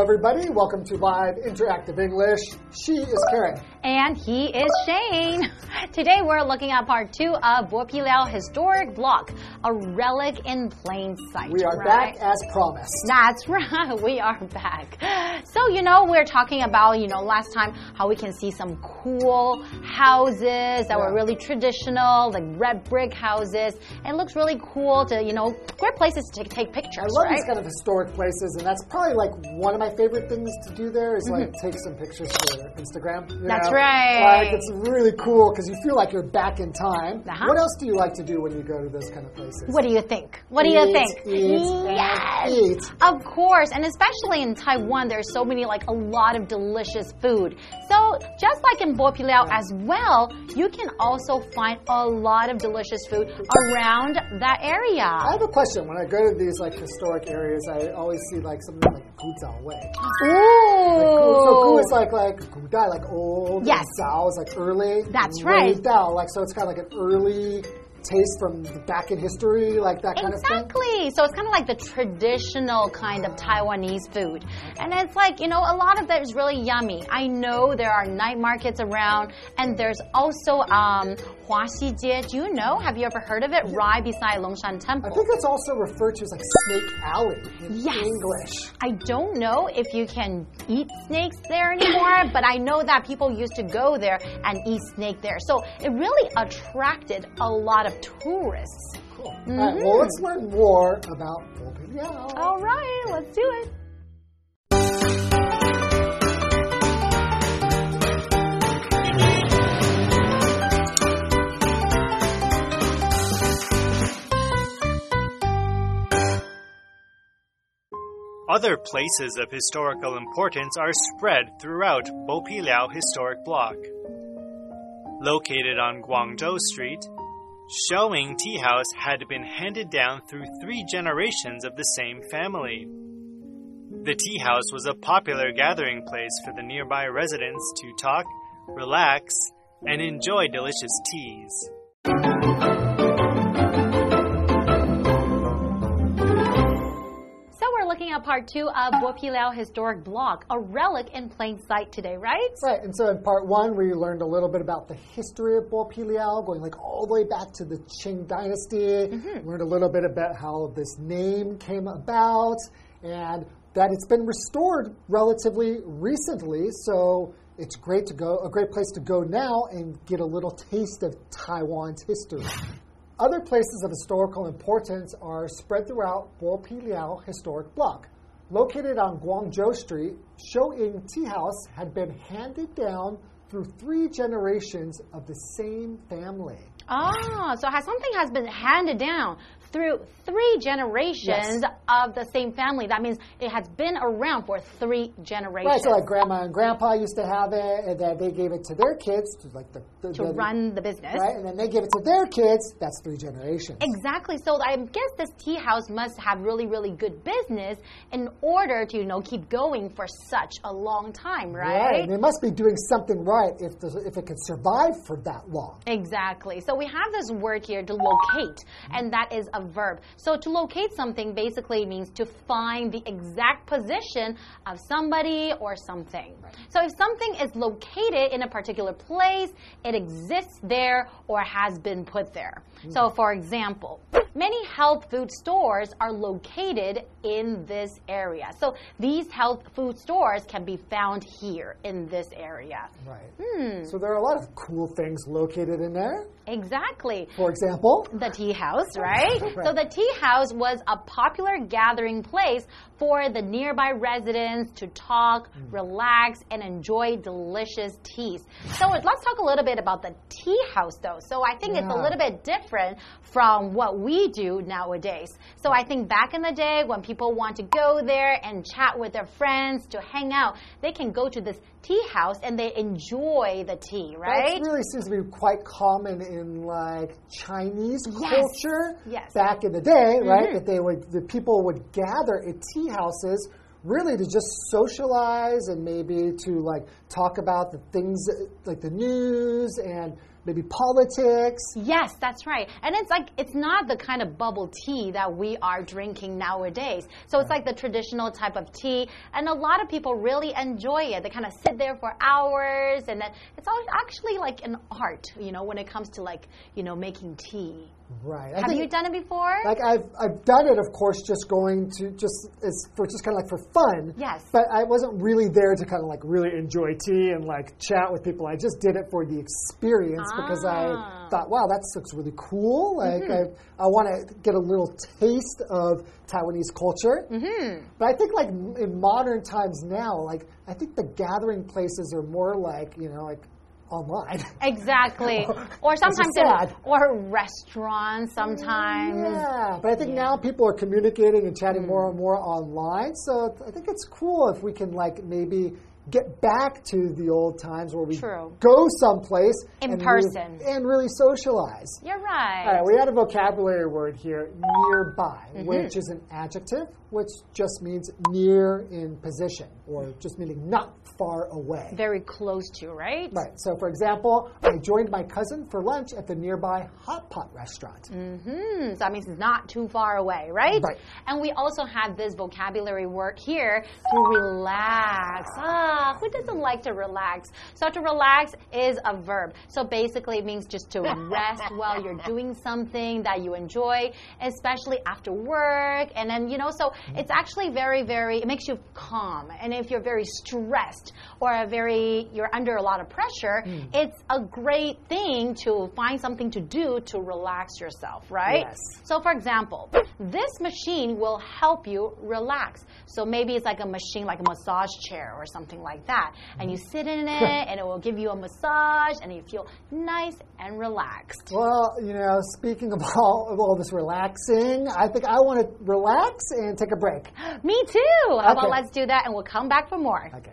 Hello, everybody. Welcome to Live Interactive English. She is Karen. And he is Shane. Today we're looking at part two of Bo Liao historic block, a relic in plain sight. We are right? back as promised. That's right, we are back. So, you know, we're talking about, you know, last time how we can see some cool houses that Yeah. were really traditional, like red brick houses. It looks really cool to, you know, great places to take pictures, I love right? these kind of historic places, and that's probably like one of my favorite things to do there is like take some pictures for Instagram. you Mm-hmm. That's right. Like, it's really cool because you feel like you're back in time. Uh-huh. What else do you like to do when you go to those kind of places? What do you think? What do you think? eat, and yes. eat. Of course, and especially in Taiwan, there's so many like a lot of delicious food. So just like in Bo Liao as well, you can also find a lot of delicious food around that area. I have a question. When I go to these like historic areas, I always see like something like Gu Zhao Wei. Ooh. So Gu is like like Gu Dai, like old. Yes. And Zhao is like early. That's right. Wei Dao, like so it's kind of like an early taste from back in history, like that kind of thing. Exactly. So it's kind of like the traditional kind of Taiwanese food. And it's like, you know, a lot of that is really yummy. I know there are night markets around, and there's also um, Huaxi Jie. Do you know? Have you ever heard of it? Right beside Longshan Temple. I think it's also referred to as like Snake Alley in Yes. English. I don't know if you can eat snakes there anymore, but I know that people used to go there and eat snake there. So it really attracted a lot of tourists. Cool. Mm-hmm. right, well, let's learn more about Bo Liao. All right, let's do it. Other places of historical importance are spread throughout Bopiliao Historic Block. Located on Guangzhou Street, Xiuying Tea House had been handed down through three generations of the same family. The tea house was a popular gathering place for the nearby residents to talk, relax, and enjoy delicious teas. At part two of Bo Liao Historic Block, a relic in plain sight today, right? Right, and so in part one, we learned a little bit about the history of Bo Liao, going like all the way back to the Qing Dynasty. Mm-hmm. Learned a little bit about how this name came about, and that it's been restored relatively recently. So it's great to go, a great place to go now and get a little taste of Taiwan's history. Other places of historical importance are spread throughout Bo Liao Historic Block. Located on Guangzhou Street, Xiuying Tea House had been handed down through three generations of the same family. Ah, so has something has been handed down through three generations of the same family. That means it has been around for three generations. Right, so like grandma and grandpa used to have it, and then they gave it to their kids, to like the, the to the- run the business. right, and then they give it to their kids. That's three generations. Exactly. So I guess this tea house must have really, really good business in order to, you know, keep going for such a long time, right? and they must be doing something right if the, if it can survive for that long. Exactly. So we have this word here to locate, and that is a verb. So to locate something basically means to find the exact position of somebody or something. So if something is located in a particular place, it exists there or has been put there. So hmm. for example, many health food stores are located in this area. So these health food stores can be found here in this area. Right. Hmm. So there are a lot of cool things located in there. Exactly. For example, the tea house, right? Right. So the tea house was a popular gathering place for the nearby residents to talk, Mm. relax, and enjoy delicious teas. So let's talk a little bit about the tea house, though. So I think it's a little bit different from what we do nowadays. So I think back in the day, when people want to go there and chat with their friends to hang out, they can go to this tea house and they enjoy the tea, right? that really seems to be quite common in like Chinese Yes. culture. Yes. Back in the day, right? Mhm. That they would, the people would gather at tea houses really to just socialize and maybe to like talk about the things like the news and maybe politics. Yes, that's right. And it's like, it's not the kind of bubble tea that we are drinking nowadays. So it's like the traditional type of tea. And a lot of people really enjoy it. They kind of sit there for hours. And then it's actually like an art, you know, when it comes to like, you know, making tea. Right. I Have you done it before? Like I've I've done it, of course, just going to just as for just kind of like for fun. Yes. But I wasn't really there to kind of like really enjoy tea and like chat with people. I just did it for the experience ah. because I ah. thought, wow, that looks really cool. Like mm -hmm. I I want to get a little taste of Taiwanese culture. Mm -hmm. But I think like in modern times now, like I think the gathering places are more like you know like online. Exactly. or sometimes in, or restaurants sometimes. Yeah, but I think yeah. now people are communicating and chatting mm. more and more online. So I think it's cool if we can like maybe get back to the old times where we True. go someplace in and person really, and really socialize. You're right. All right, we had a vocabulary word here, nearby, mm -hmm. which is an adjective, which just means near in position or just meaning not far away. Very close to, right? Right. So, for example, I joined my cousin for lunch at the nearby hot pot restaurant. Mm hmm. So that means it's not too far away, right? Right. And we also have this vocabulary work here to relax. Ah, who doesn't like to relax? So, to relax is a verb. So, basically, it means just to rest while you're doing something that you enjoy, especially after work. And then, you know, so it's actually very, very, it makes you calm. And if you're very stressed, or a very you're under a lot of pressure, mm. it's a great thing to find something to do to relax yourself, right? Yes. So for example, this machine will help you relax. So maybe it's like a machine like a massage chair or something like that. And you sit in it and it will give you a massage and you feel nice and relaxed. Well, you know, speaking of all, of all this relaxing, I think I want to relax and take a break. Me too. How okay. about let's do that and we'll come back for more. Okay.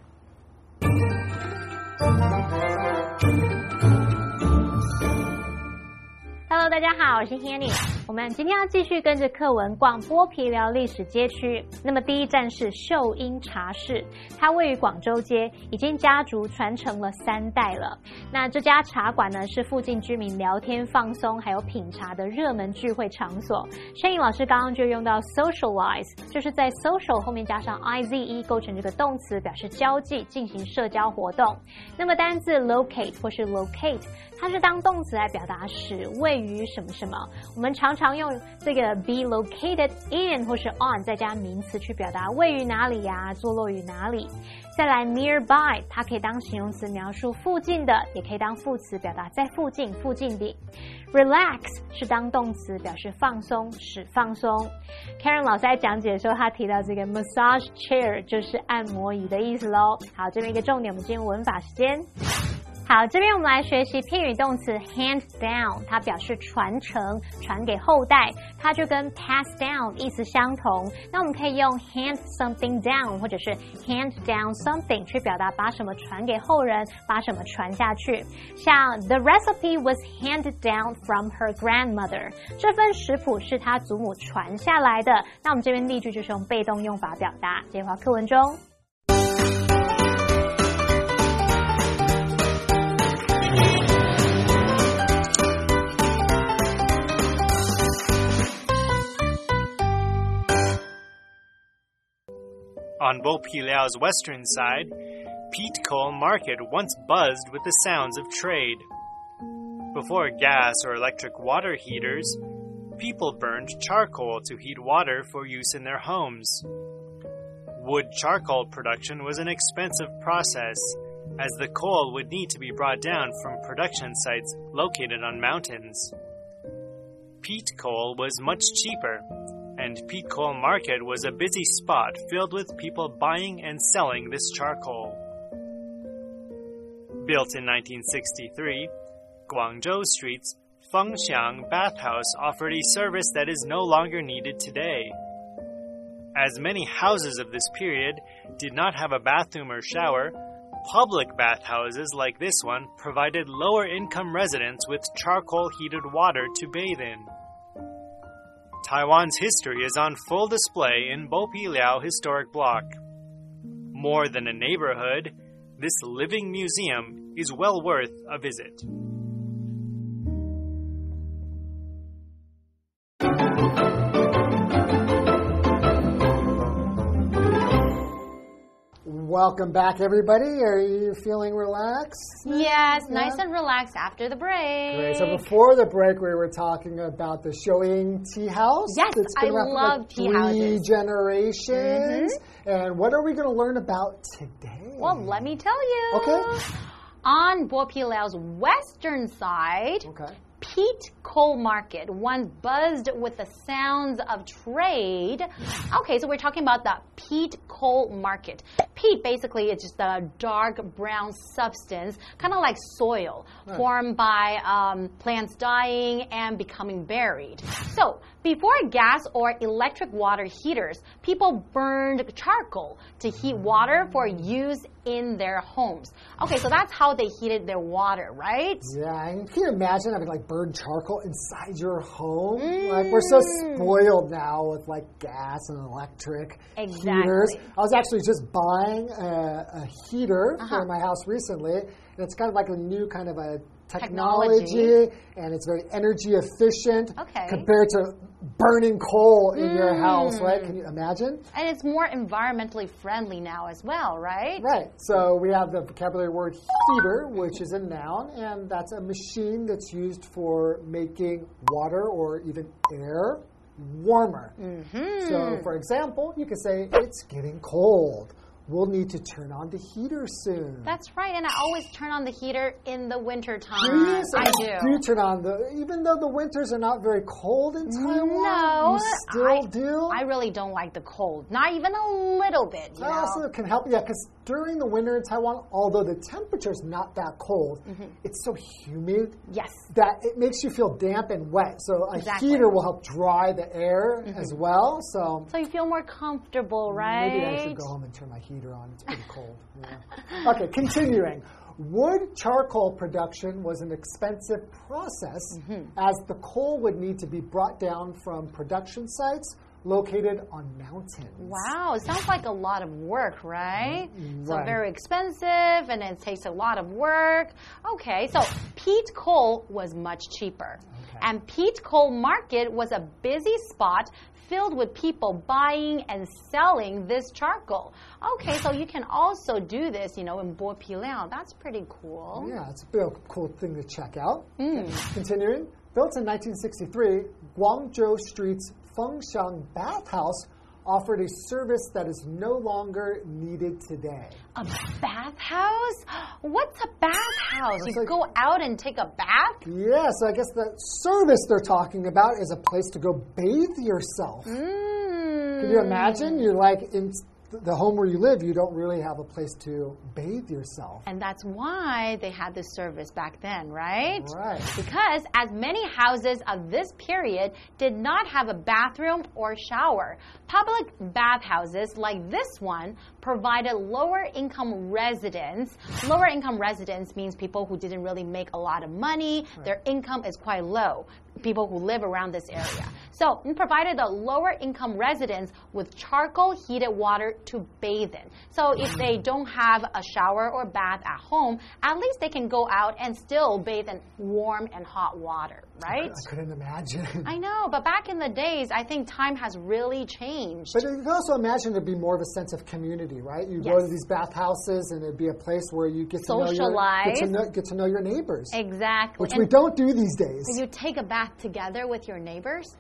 Hello，大家好，我是 Hanny。 我们今天要继续跟着课文逛剥皮寮历史街区。那么第一站是秀英茶室，它位于广州街，已经家族传承了三代了。那这家茶馆呢，是附近居民聊天放松还有品茶的热门聚会场所。轩颖老师刚刚就用到 socialize，就是在 social 后面加上 i z e 构成这个动词，表示交际、进行社交活动。那么单字 locate 或是 locate，它是当动词来表达使位于什么什么。我们常常用这个 be located in 或是 on 再加名词去表达位于哪里呀，坐落于哪里。再来 nearby，它可以当形容词描述附近的，也可以当副词表达在附近、附近的。relax 是当动词表示放松、使放松。Karen 老师在讲解的时候，他提到这个 massage chair 就是按摩椅的意思喽。好，这边一个重点，我们进入文法时间。好，这边我们来学习片语动词 hand down，它表示传承、传给后代，它就跟 pass down 意思相同。那我们可以用 hand something down，或者是 hand down something 去表达把什么传给后人，把什么传下去。像 the recipe was handed down from her grandmother，这份食谱是她祖母传下来的。那我们这边例句就是用被动用法表达。接话课文中。On Liao's western side, Peat Coal Market once buzzed with the sounds of trade. Before gas or electric water heaters, people burned charcoal to heat water for use in their homes. Wood charcoal production was an expensive process, as the coal would need to be brought down from production sites located on mountains. Peat coal was much cheaper and Coal Market was a busy spot filled with people buying and selling this charcoal. Built in 1963, Guangzhou Street's Fengxiang Bathhouse offered a service that is no longer needed today. As many houses of this period did not have a bathroom or shower, public bathhouses like this one provided lower income residents with charcoal heated water to bathe in. Taiwan's history is on full display in Bopiliao Historic Block. More than a neighborhood, This living museum is well worth a visit. Welcome back, everybody. Are you feeling relaxed? Yes, nice and relaxed after the break. Great. So before the break, we were talking about the Xiuying Tea House. Yes, It's been I around for love like tea houses. Generations. Mm-hmm. And what are we going to learn about today? Well, let me tell you. Okay. On Bo Bopiliao's western side, Okay. Peat Coal Market, once buzzed with the sounds of trade. Okay, so we're talking about the peat coal market. Peat basically is just a dark brown substance, kind of like soil, formed by um, plants dying and becoming buried. So, before gas or electric water heaters, people burned charcoal to heat water for use in their homes. Okay, so that's how they heated their water, right? Yeah, and can you imagine having like burned charcoal inside your home? Like we're so spoiled now with like gas and electric heaters. I was actually just buying a, a heater Uh-huh. for my house recently, and it's kind of like a new kind of a Technology. technology, and it's very energy efficient Okay. Mm. compared to burning coal in your house, right? Can you imagine? And it's more environmentally friendly now as well, right? Right. So we have the vocabulary word heater, which is a noun, and that's a machine that's used for making water or even air warmer. Mm-hmm. So, for example, you could say, It's getting cold. We'll need to turn on the heater soon. That's right, and I always turn on the heater in the winter time. Do you? I you do. turn on the, even though the winters are not very cold in Taiwan, No, you still I, do? I really don't like the cold. Not even a little bit, you That know. also can help, yeah, because during the winter in Taiwan, although the temperature is not that cold, Mm-hmm. it's so humid yes. that it makes you feel damp and wet. So a Exactly. heater will help dry the air as well. So So you feel more comfortable, right? maybe I should go home and turn my heater on. It's pretty cold. Yeah. Okay, continuing. Wood charcoal production was an expensive process Mm-hmm. as the coal would need to be brought down from production sites located on mountains. Wow, it sounds like a lot of work, right? Mm-hmm. So very expensive and it takes a lot of work. Okay, so peat coal was much cheaper. And peat coal market was a busy spot filled with people buying and selling this charcoal. Okay, so you can also do this, you know, in Bopiliao. That's pretty cool. Yeah, it's a real cool thing to check out. Okay, Continuing, built in 1963, Guangzhou Street's Fengxiang Bathhouse offered a service that is no longer needed today. A bathhouse? What's a bathhouse? You like- go out and take a bath? Yeah, so I guess the service they're talking about is a place to go bathe yourself. Mm. Can you imagine? You're like in the home where you live, you don't really have a place to bathe yourself. And that's why they had this service back then, right? Right. Because as many houses of this period did not have a bathroom or shower, public bathhouses like this one provided lower income residents. Lower income residents means people who didn't really make a lot of money, their income is quite low. People who live around this area. So, it provided the lower income residents with charcoal heated water to bathe in. So, if they don't have a shower or bath at home, at least they can go out and still bathe in warm and hot water, right? I couldn't imagine. I know, but back in the days, I think time has really changed. But you can also imagine it'd be more of a sense of community, right? You go to these bathhouses and it'd be a place where you get to know your, get to Socialize. know, get to know your neighbors, exactly. which and we don't do these days. you take a bath together with your neighbors?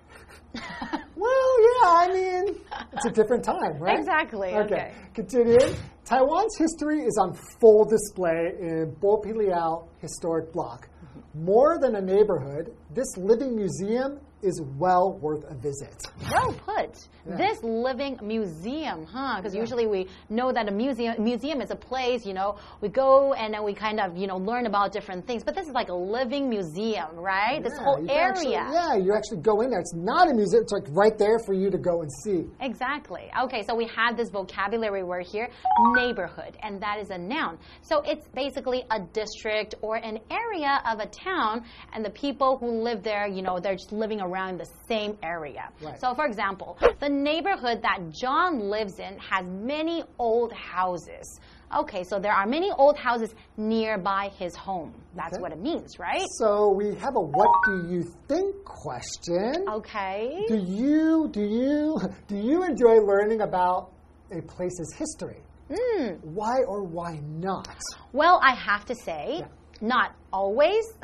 Well, yeah, I mean, it's a different time, right? Exactly, okay. Continuing. Taiwan's history is on full display in Bo Liao Historic Block. Mm-hmm. More than a neighborhood, this living museum is well worth a visit. Well put. This living museum, huh? Because usually we know that a museum museum is a place, you know, we go and then we kind of, you know, learn about different things. But this is like a living museum, right? this whole area. actually- yeah, you actually go in there. It's not a museum, it's like right there for you to go and see. Exactly. Okay, so we have this vocabulary word here, neighborhood, and that is a noun. So it's basically a district or an area of a town, and the people who live there, you know, they're just living around the same area. Right. So, for example, the neighborhood that John lives in has many old houses. Okay, so there are many old houses nearby his home. That's Okay. what it means, right? So we have a what do you think question. Okay. Do you do you do you enjoy learning about a place's history? Hmm. Why or why not? Well, I have to say, not always.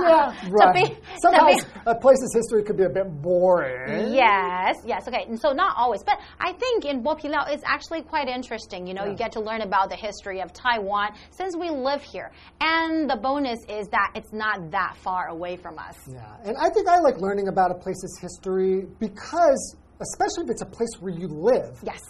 Yeah, To right. be- Sometimes be- a place's history could be a bit boring. Yes, yes, okay. And so not always, but I think in Bopiliao it's actually quite interesting. You know, you get to learn about the history of Taiwan since we live here. And the bonus is that it's not that far away from us. Yeah, and I think I like learning about a place's history because, especially if it's a place where you live, Yes.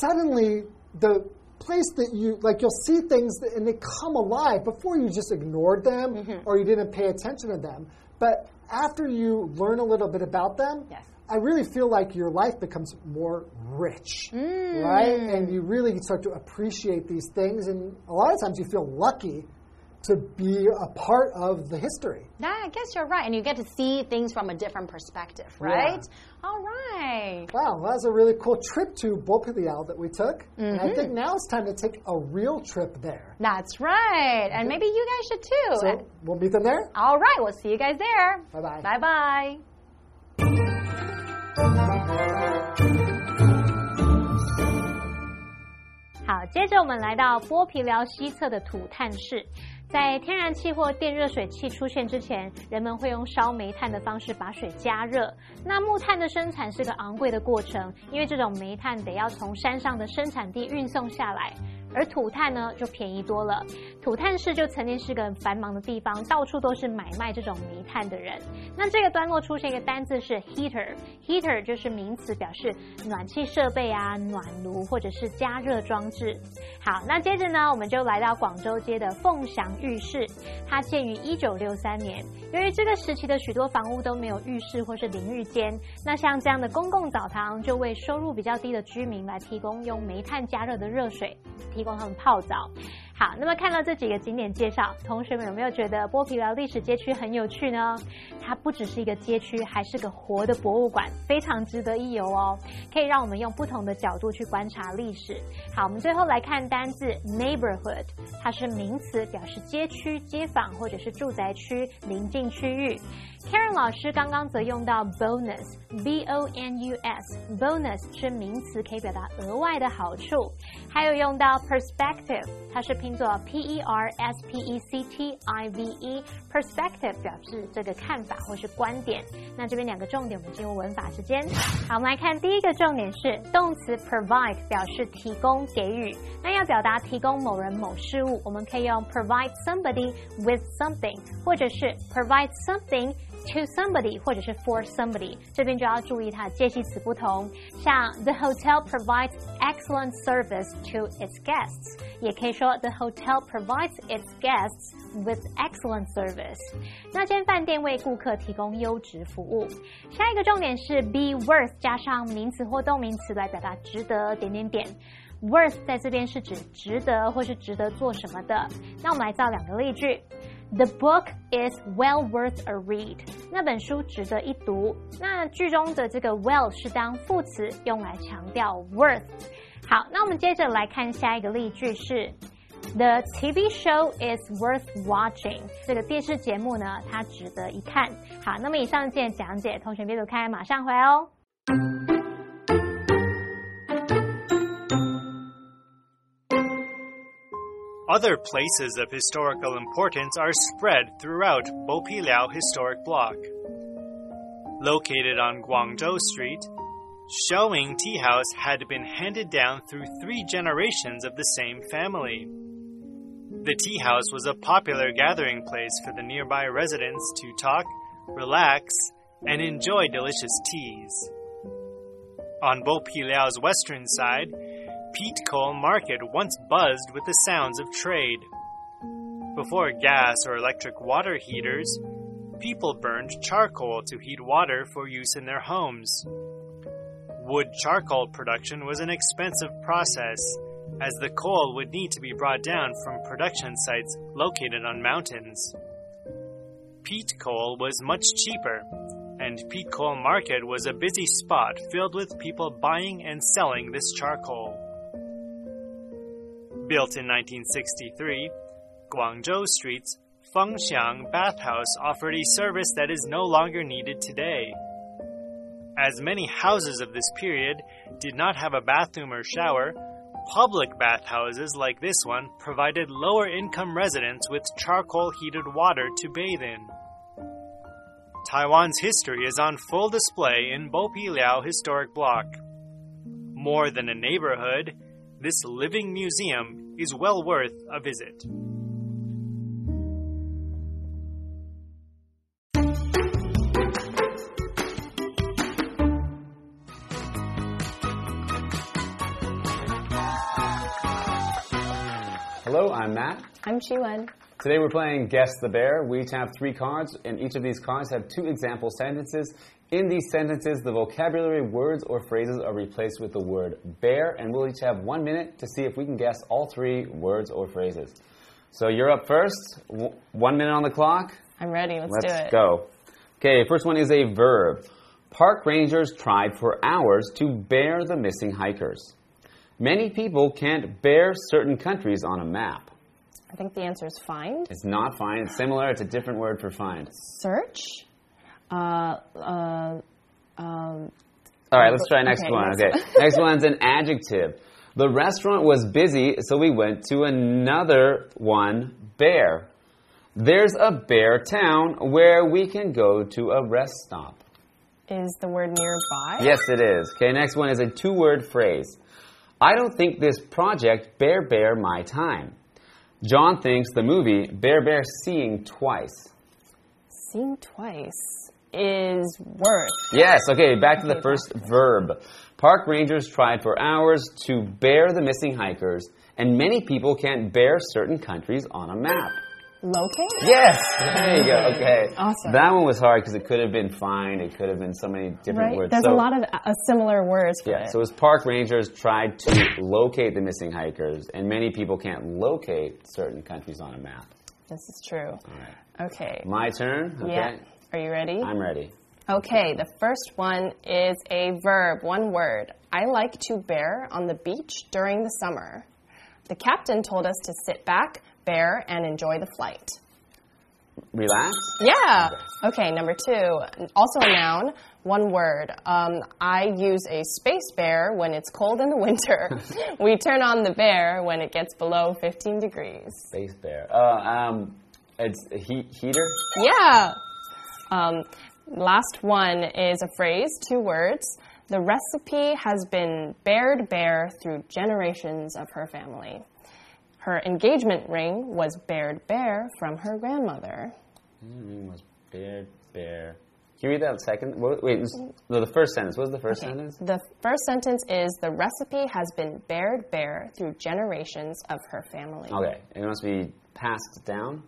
suddenly the place that you like you'll see things that, and they come alive before you just ignored them Mm-hmm. or you didn't pay attention to them but after you learn a little bit about them Yes. i really feel like your life becomes more rich Mm. right and you really start to appreciate these things and a lot of times you feel lucky to be a part of the history Yeah, I guess you're right. And you get to see things from a different perspective, right? All right. Wow, that was a really cool trip to Bopiliao that we took. And Mm-hmm. I think now it's time to take a real trip there. That's right. And maybe you guys should too. So we'll meet them there. All right, we'll see you guys there. Bye bye. Bye bye. 好，接着我们来到剥皮寮西侧的土炭室。在天然气或电热水器出现之前，人们会用烧煤炭的方式把水加热。那木炭的生产是个昂贵的过程，因为这种煤炭得要从山上的生产地运送下来。而土炭呢就便宜多了。土炭市就曾经是个繁忙的地方，到处都是买卖这种煤炭的人。那这个段落出现一个单字是 heater，heater 就是名词，表示暖气设备啊、暖炉或者是加热装置。好，那接着呢，我们就来到广州街的凤翔浴室，它建于一九六三年。由于这个时期的许多房屋都没有浴室或是淋浴间，那像这样的公共澡堂就为收入比较低的居民来提供用煤炭加热的热水，提供他们泡澡。好，那么看到这几个景点介绍，同学们有没有觉得剥皮寮历史街区很有趣呢？它不只是一个街区，还是个活的博物馆，非常值得一游哦。可以让我们用不同的角度去观察历史。好，我们最后来看单字 neighborhood，它是名词，表示街区、街坊或者是住宅区、邻近区域。Karen 老师刚刚则用到 bonus，b o n u s，bonus 是名词，可以表达额外的好处。还有用到 perspective，它是拼作 p e r s p e c t i v e，perspective 表示这个看法或是观点。那这边两个重点，我们进入文法时间。好，我们来看第一个重点是动词 provide 表示提供、给予。那要表达提供某人某事物，我们可以用 provide somebody with something，或者是 provide something。To somebody 或者是 for somebody，这边就要注意它的介系词不同。像 the hotel provides excellent service to its guests，也可以说 the hotel provides its guests with excellent service。那间饭店为顾客提供优质服务。下一个重点是 be worth 加上名词或动名词来表达值得点点点。worth 在这边是指值得或是值得做什么的。那我们来造两个例句。The book is well worth a read。那本书值得一读。那句中的这个 well 是当副词用来强调 worth。好，那我们接着来看下一个例句是 The TV show is worth watching。这个电视节目呢，它值得一看。好，那么以上件讲解，同学别走开，马上回哦。Other places of historical importance are spread throughout Bopiliao Historic Block. Located on Guangzhou Street, Xiuying Tea House had been handed down through three generations of the same family. The tea house was a popular gathering place for the nearby residents to talk, relax, and enjoy delicious teas. On Bopiliao's western side, Peat Coal Market once buzzed with the sounds of trade. Before gas or electric water heaters, people burned charcoal to heat water for use in their homes. Wood charcoal production was an expensive process, as the coal would need to be brought down from production sites located on mountains. Peat coal was much cheaper, and Peat Coal Market was a busy spot filled with people buying and selling this charcoal. Built in 1963, Guangzhou Street's Fengxiang Bathhouse offered a service that is no longer needed today. As many houses of this period did not have a bathroom or shower, public bathhouses like this one provided lower income residents with charcoal heated water to bathe in. Taiwan's history is on full display in Bopiliao Historic Block. More than a neighborhood, this living museum is well worth a visit. Hello, I'm Matt. I'm Shiwen. Today we're playing Guess the Bear. We each have three cards, and each of these cards have two example sentences. In these sentences, the vocabulary words or phrases are replaced with the word bear, and we'll each have one minute to see if we can guess all three words or phrases. So you're up first. W- one minute on the clock. I'm ready. Let's, do it. Let's do it. go. Okay, first one is a verb. Park rangers tried for hours to bear the missing hikers. Many people can't bear certain countries on a map. I think the answer is find. It's not find. It's similar. It's a different word for find. Search. Uh, uh, um, All right, let's try next Okay, one. next Okay, next one's an adjective. The restaurant was busy, so we went to another one, Bear. There's a bear town where we can go to a rest stop. is the word nearby? Yes, it is. Okay, next one is a two word phrase. I don't think this project bear bear my time. John thinks the movie Bear Bear Seeing twice. Seeing twice is worth. Yes, okay, back to the first verb. Park rangers tried for hours to bear the missing hikers, and many people can't bear certain countries on a map. Locate? Yes! There you go, okay. Awesome. That one was hard because it could have been find, it could have been so many different Right? words. There's So- a lot of uh, similar words for Yeah, it. so as park rangers tried to locate the missing hikers, and many people can't locate certain countries on a map. this is true. All right. Okay. My turn? Okay. Yeah. Are you ready? I'm ready. Okay, the first one is a verb, one word. I like to bear on the beach during the summer. The captain told us to sit back, bear, and enjoy the flight. Relax? Yeah. Okay, number two, also a noun, one word. Um, I use a space bear when it's cold in the winter. we turn on the bear when it gets below 15 degrees. Space bear. Uh, um, it's a heat heater? Yeah. Um, last one is a phrase, two words. The recipe has been bared bare through generations of her family. Her engagement ring was bared bare from her grandmother. Mm, was bear, bear. Can you read that second? Wait, no, the first sentence. What was the first Okay. sentence? The first sentence is the recipe has been bared bare through generations of her family. Okay, it must be passed down.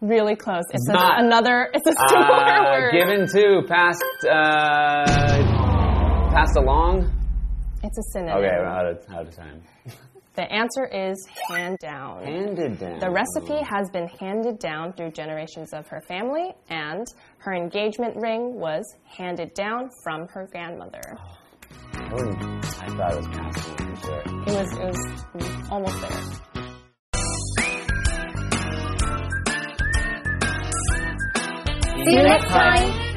Really close. It's a, Not- another. It's a similar Uh, word. given to, passed, uh, passed along. It's a synonym. Okay, we're out of, out of time. The answer is hand down. Handed down. The recipe has been handed down through generations of her family, and her engagement ring was handed down from her grandmother. I, wouldn't- I thought it was along for sure. It was, it was almost there. See you next time.